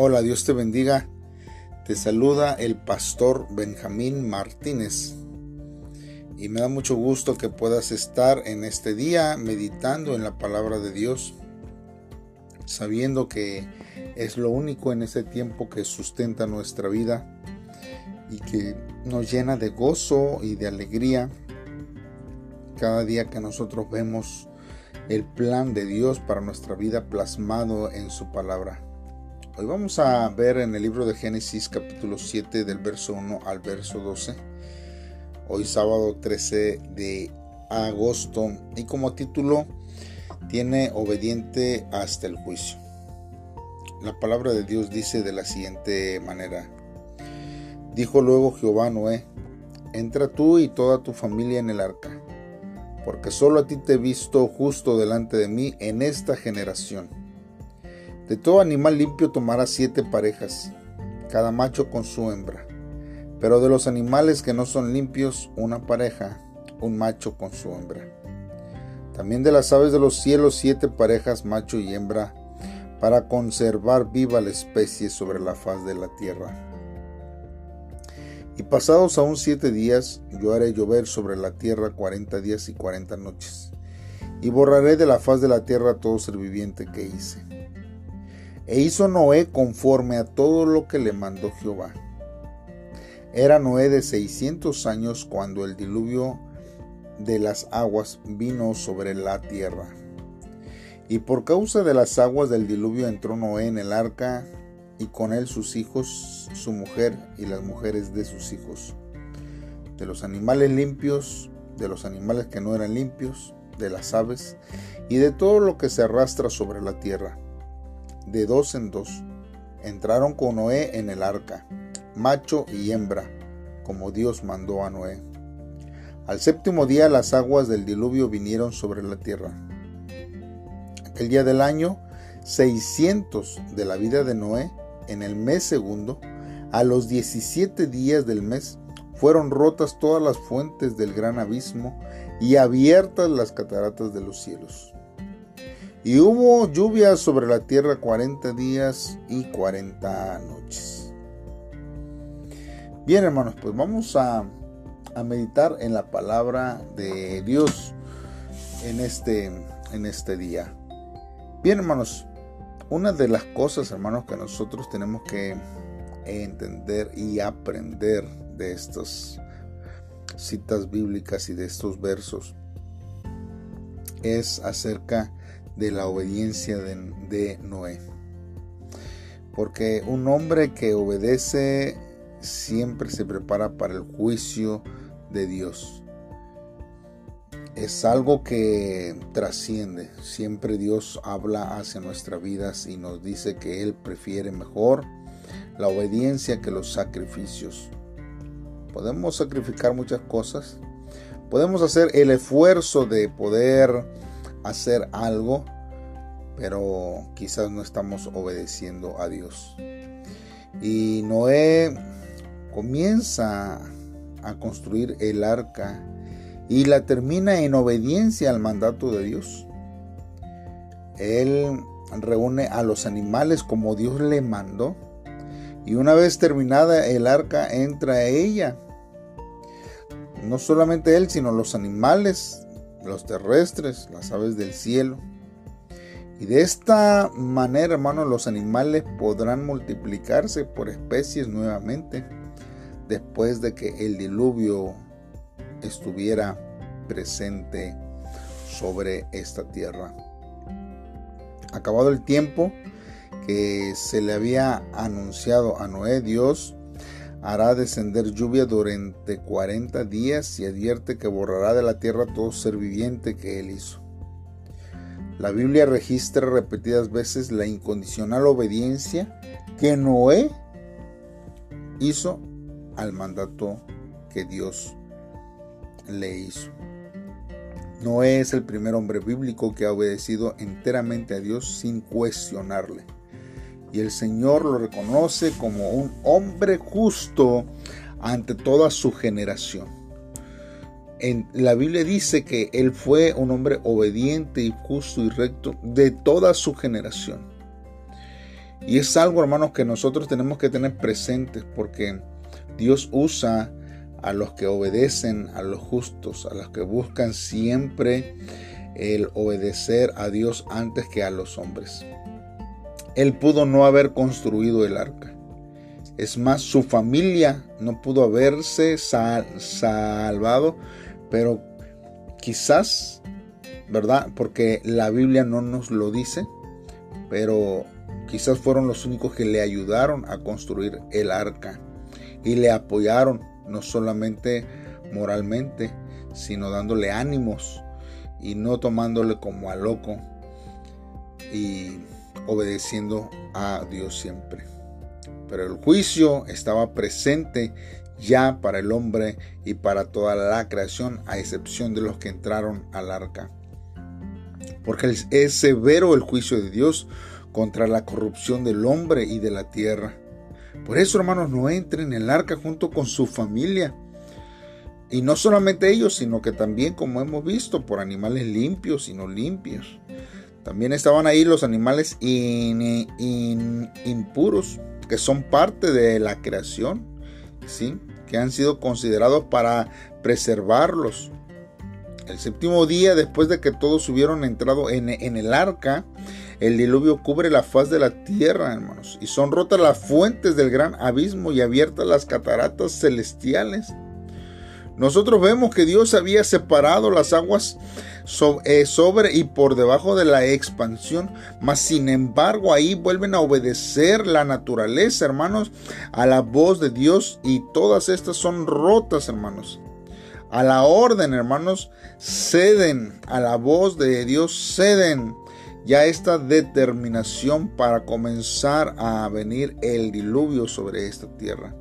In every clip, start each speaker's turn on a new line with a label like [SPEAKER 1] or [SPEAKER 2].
[SPEAKER 1] Hola, Dios te bendiga. Te saluda el pastor Benjamín Martínez. Y me da mucho gusto que puedas estar en este día meditando en la palabra de Dios, sabiendo que es lo único en este tiempo que sustenta nuestra vida y que nos llena de gozo y de alegría cada día que nosotros vemos el plan de Dios para nuestra vida plasmado en su palabra. Hoy vamos a ver en el libro de Génesis capítulo 7 del verso 1 al verso 12. Hoy sábado 13 de agosto y como título tiene obediente hasta el juicio. La palabra de Dios dice de la siguiente manera. Dijo luego Jehová a Noé, entra tú y toda tu familia en el arca, porque solo a ti te he visto justo delante de mí en esta generación de todo animal limpio tomarás siete parejas, cada macho con su hembra. Pero de los animales que no son limpios, una pareja, un macho con su hembra. También de las aves de los cielos, siete parejas, macho y hembra, para conservar viva la especie sobre la faz de la tierra. Y pasados aún siete días, yo haré llover sobre la tierra cuarenta días y cuarenta noches, y borraré de la faz de la tierra todo ser viviente que hice e hizo Noé conforme a todo lo que le mandó Jehová. Era Noé de 600 años cuando el diluvio de las aguas vino sobre la tierra. Y por causa de las aguas del diluvio entró Noé en el arca y con él sus hijos, su mujer y las mujeres de sus hijos. De los animales limpios, de los animales que no eran limpios, de las aves y de todo lo que se arrastra sobre la tierra de dos en dos. Entraron con Noé en el arca, macho y hembra, como Dios mandó a Noé. Al séptimo día las aguas del diluvio vinieron sobre la tierra. Aquel día del año 600 de la vida de Noé, en el mes segundo, a los 17 días del mes, fueron rotas todas las fuentes del gran abismo y abiertas las cataratas de los cielos. Y hubo lluvia sobre la tierra cuarenta días y cuarenta noches. Bien hermanos, pues vamos a, a, meditar en la palabra de Dios en este, en este día. Bien hermanos, una de las cosas hermanos que nosotros tenemos que entender y aprender de estas citas bíblicas y de estos versos es acerca de la obediencia de, Noé. Porque un hombre que obedece siempre se prepara para el juicio de Dios. Es algo que trasciende. Siempre Dios habla hacia nuestras vidas y nos dice que Él prefiere mejor la obediencia que los sacrificios. Podemos sacrificar muchas cosas. Podemos hacer el esfuerzo de poder hacer algo, pero quizás no estamos obedeciendo a Dios. Y Noé comienza a construir el arca y la termina en obediencia al mandato de Dios. Él reúne a los animales como Dios le mandó y una vez terminada el arca entra ella. No solamente él, sino los animales los terrestres, las aves del cielo. Y de esta manera, hermanos, los animales podrán multiplicarse por especies nuevamente después de que el diluvio estuviera presente sobre esta tierra. Acabado el tiempo que se le había anunciado a Noé, Dios hará descender lluvia durante cuarenta días y advierte que borrará de la tierra todo ser viviente que él hizo. La Biblia registra repetidas veces la incondicional obediencia que Noé hizo al mandato que Dios le hizo. Noé es el primer hombre bíblico que ha obedecido enteramente a Dios sin cuestionarle y el Señor lo reconoce como un hombre justo ante toda su generación. En la Biblia dice que él fue un hombre obediente y justo y recto de toda su generación. Y es algo, hermanos, que nosotros tenemos que tener presentes porque Dios usa a los que obedecen, a los justos, a los que buscan siempre el obedecer a Dios antes que a los hombres. Él pudo no haber construido el arca. Es más, su familia no pudo haberse salvado, pero quizás, ¿verdad? Porque la Biblia no nos lo dice, pero quizás fueron los únicos que le ayudaron a construir el arca y le apoyaron no solamente moralmente, sino dándole ánimos y no tomándole como a loco y obedeciendo a Dios siempre. Pero el juicio estaba presente ya para el hombre y para toda la creación, a excepción de los que entraron al arca. Porque es severo el juicio de Dios contra la corrupción del hombre y de la tierra. Por eso, hermanos, no entren en el arca junto con su familia. Y no solamente ellos, sino que también, como hemos visto, por animales limpios y no limpios. También estaban ahí los animales impuros, que son parte de la creación, ¿sí? que han sido considerados para preservarlos. El séptimo día, después de que todos hubieron entrado en, en el arca, el diluvio cubre la faz de la tierra, hermanos, y son rotas las fuentes del gran abismo y abiertas las cataratas celestiales. Nosotros vemos que Dios había separado las aguas eh, sobre y por debajo de la expansión, mas sin embargo ahí vuelven a obedecer la naturaleza, hermanos, a la voz de Dios y todas estas son rotas, hermanos. A la orden, hermanos, ceden, a la voz de Dios ceden ya esta determinación para comenzar a venir el diluvio sobre esta tierra.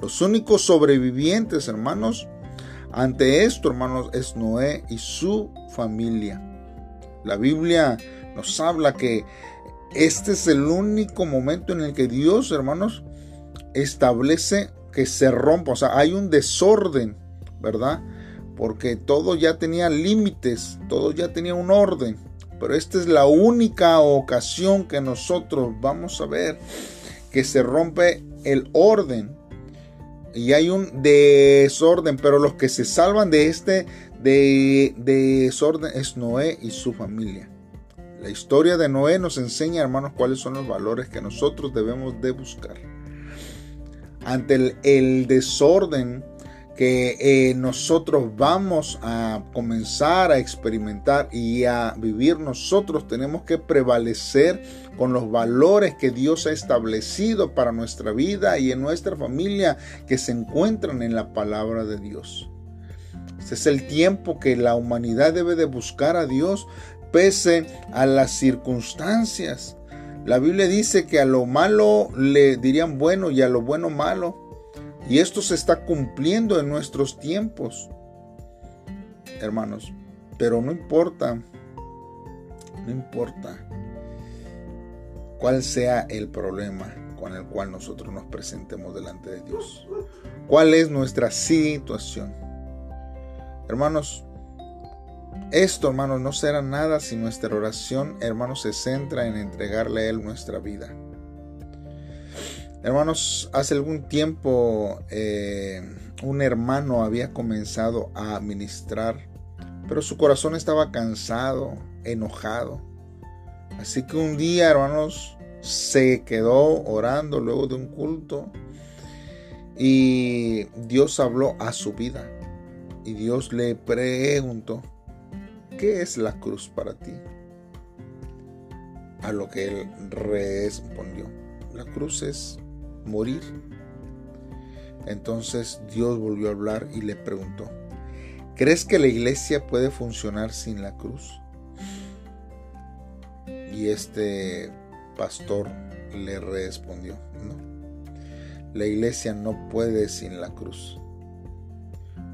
[SPEAKER 1] Los únicos sobrevivientes, hermanos, ante esto, hermanos, es Noé y su familia. La Biblia nos habla que este es el único momento en el que Dios, hermanos, establece que se rompa. O sea, hay un desorden, ¿verdad? Porque todo ya tenía límites, todo ya tenía un orden. Pero esta es la única ocasión que nosotros vamos a ver que se rompe el orden y hay un desorden, pero los que se salvan de este de, desorden es Noé y su familia. La historia de Noé nos enseña, hermanos, cuáles son los valores que nosotros debemos de buscar. Ante el, el desorden que eh, nosotros vamos a comenzar a experimentar y a vivir, nosotros tenemos que prevalecer con los valores que Dios ha establecido para nuestra vida y en nuestra familia que se encuentran en la palabra de Dios. Este es el tiempo que la humanidad debe de buscar a Dios pese a las circunstancias. La Biblia dice que a lo malo le dirían bueno y a lo bueno malo. Y esto se está cumpliendo en nuestros tiempos, hermanos. Pero no importa, no importa cuál sea el problema con el cual nosotros nos presentemos delante de Dios. ¿Cuál es nuestra situación? Hermanos, esto, hermanos, no será nada si nuestra oración, hermanos, se centra en entregarle a Él nuestra vida. Hermanos, hace algún tiempo eh, un hermano había comenzado a ministrar, pero su corazón estaba cansado, enojado. Así que un día, hermanos, se quedó orando luego de un culto y Dios habló a su vida. Y Dios le preguntó, ¿qué es la cruz para ti? A lo que él respondió, la cruz es morir. Entonces Dios volvió a hablar y le preguntó, ¿crees que la iglesia puede funcionar sin la cruz? Y este pastor le respondió, no, la iglesia no puede sin la cruz.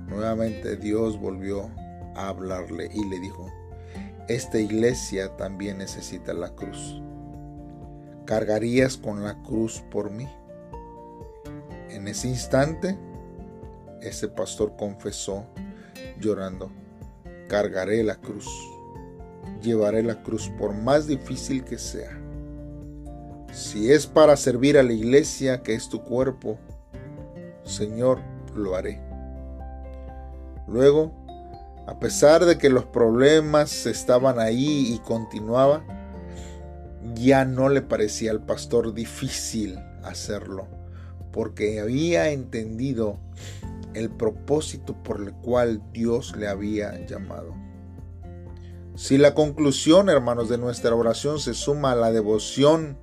[SPEAKER 1] Nuevamente Dios volvió a hablarle y le dijo, esta iglesia también necesita la cruz. ¿Cargarías con la cruz por mí? En ese instante, ese pastor confesó llorando, cargaré la cruz, llevaré la cruz por más difícil que sea, Si es para servir a la iglesia que es tu cuerpo, Señor, lo haré. Luego, a pesar de que los problemas estaban ahí y continuaba, ya no le parecía al pastor difícil hacerlo, porque había entendido el propósito por el cual Dios le había llamado. Si la conclusión, hermanos, de nuestra oración se suma a la devoción,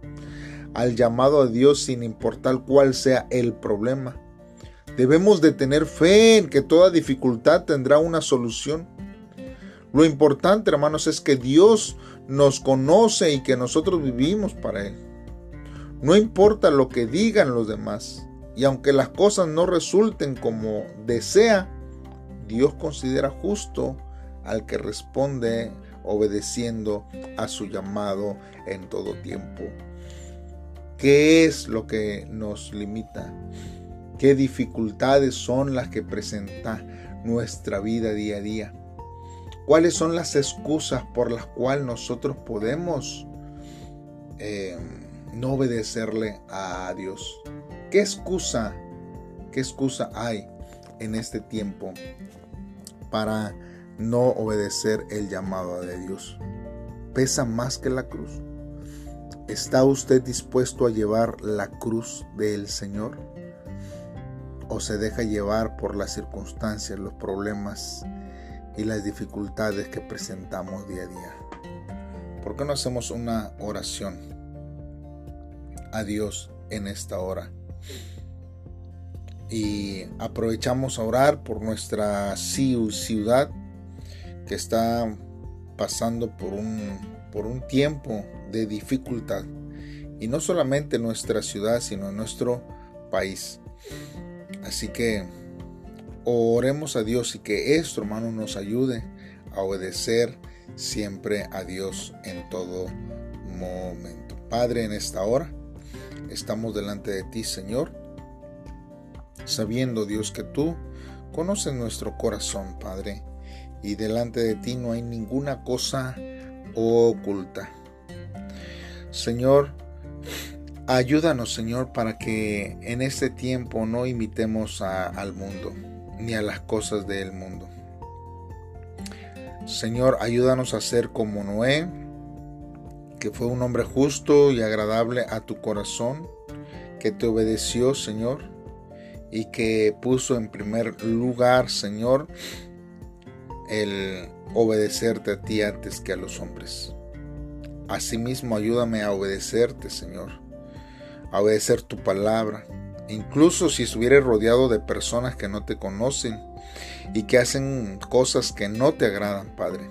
[SPEAKER 1] al llamado a Dios sin importar cuál sea el problema, debemos de tener fe en que toda dificultad tendrá una solución. Lo importante, hermanos, es que Dios nos conoce y que nosotros vivimos para Él. No importa lo que digan los demás, y aunque las cosas no resulten como desea, Dios considera justo al que responde obedeciendo a su llamado en todo tiempo. ¿Qué es lo que nos limita? ¿Qué dificultades son las que presenta nuestra vida día a día? ¿Cuáles son las excusas por las cuales nosotros podemos eh, no obedecerle a Dios? ¿Qué excusa, qué excusa hay en este tiempo para no obedecer el llamado de Dios? ¿Pesa más que la cruz? ¿Está usted dispuesto a llevar la cruz del Señor? ¿O se deja llevar por las circunstancias, los problemas y las dificultades que presentamos día a día? ¿Por qué no hacemos una oración a Dios en esta hora? y aprovechamos a orar por nuestra ciudad que está pasando por un, por un tiempo de dificultad. Y no solamente nuestra ciudad, sino nuestro país. Así que oremos a Dios y que esto, hermano, nos ayude a obedecer siempre a Dios en todo momento. Padre, en esta hora estamos delante de ti, Señor sabiendo Dios que tú conoces nuestro corazón, Padre, y delante de ti no hay ninguna cosa oculta. Señor, ayúdanos, Señor, para que en este tiempo no imitemos al mundo ni a las cosas del mundo. Señor, ayúdanos a ser como Noé, que fue un hombre justo y agradable a tu corazón, que te obedeció, Señor, y que puso en primer lugar, Señor, el obedecerte a ti antes que a los hombres. Asimismo, ayúdame a obedecerte, Señor, a obedecer tu palabra, incluso si estuviera rodeado de personas que no te conocen y que hacen cosas que no te agradan, Padre.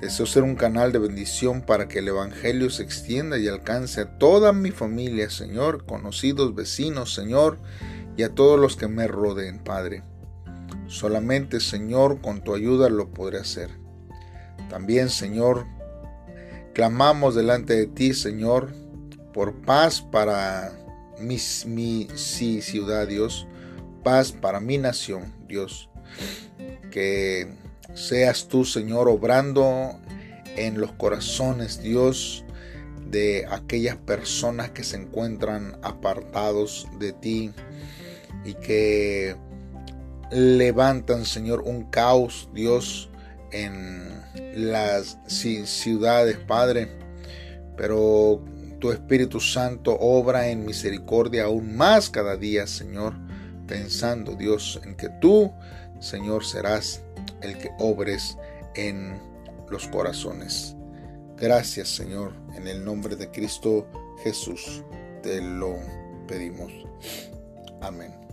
[SPEAKER 1] Deseo ser un canal de bendición para que el Evangelio se extienda y alcance a toda mi familia, Señor, conocidos, vecinos, Señor, y a todos los que me rodeen, Padre. Solamente, Señor, con tu ayuda lo podré hacer. También, Señor, clamamos delante de ti, Señor, por paz para mi, mi ciudad, Dios, paz para mi nación, Dios. Que seas tú, Señor, obrando en los corazones, Dios, de aquellas personas que se encuentran apartados de ti y que levantan, Señor, un caos, Dios, en las ciudades, Padre. Pero tu Espíritu Santo obra en misericordia aún más cada día, Señor, pensando, Dios, en que tú, Señor, serás el que obres en los corazones. Gracias, Señor, en el nombre de Cristo Jesús, te lo pedimos. Amén.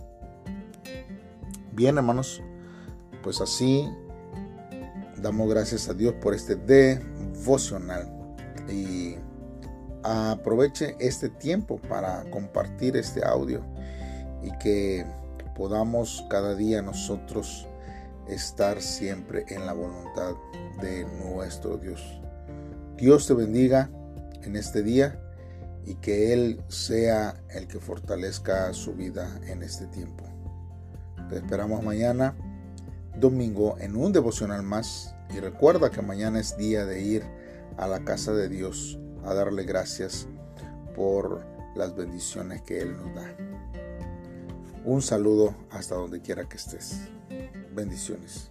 [SPEAKER 1] Bien, hermanos, pues así damos gracias a Dios por este devocional y aproveche este tiempo para compartir este audio y que podamos cada día nosotros estar siempre en la voluntad de nuestro Dios. Dios te bendiga en este día y que Él sea el que fortalezca su vida en este tiempo. Te esperamos mañana, domingo, en un devocional más. Y recuerda que mañana es día de ir a la casa de Dios a darle gracias por las bendiciones que Él nos da. Un saludo hasta donde quiera que estés. Bendiciones.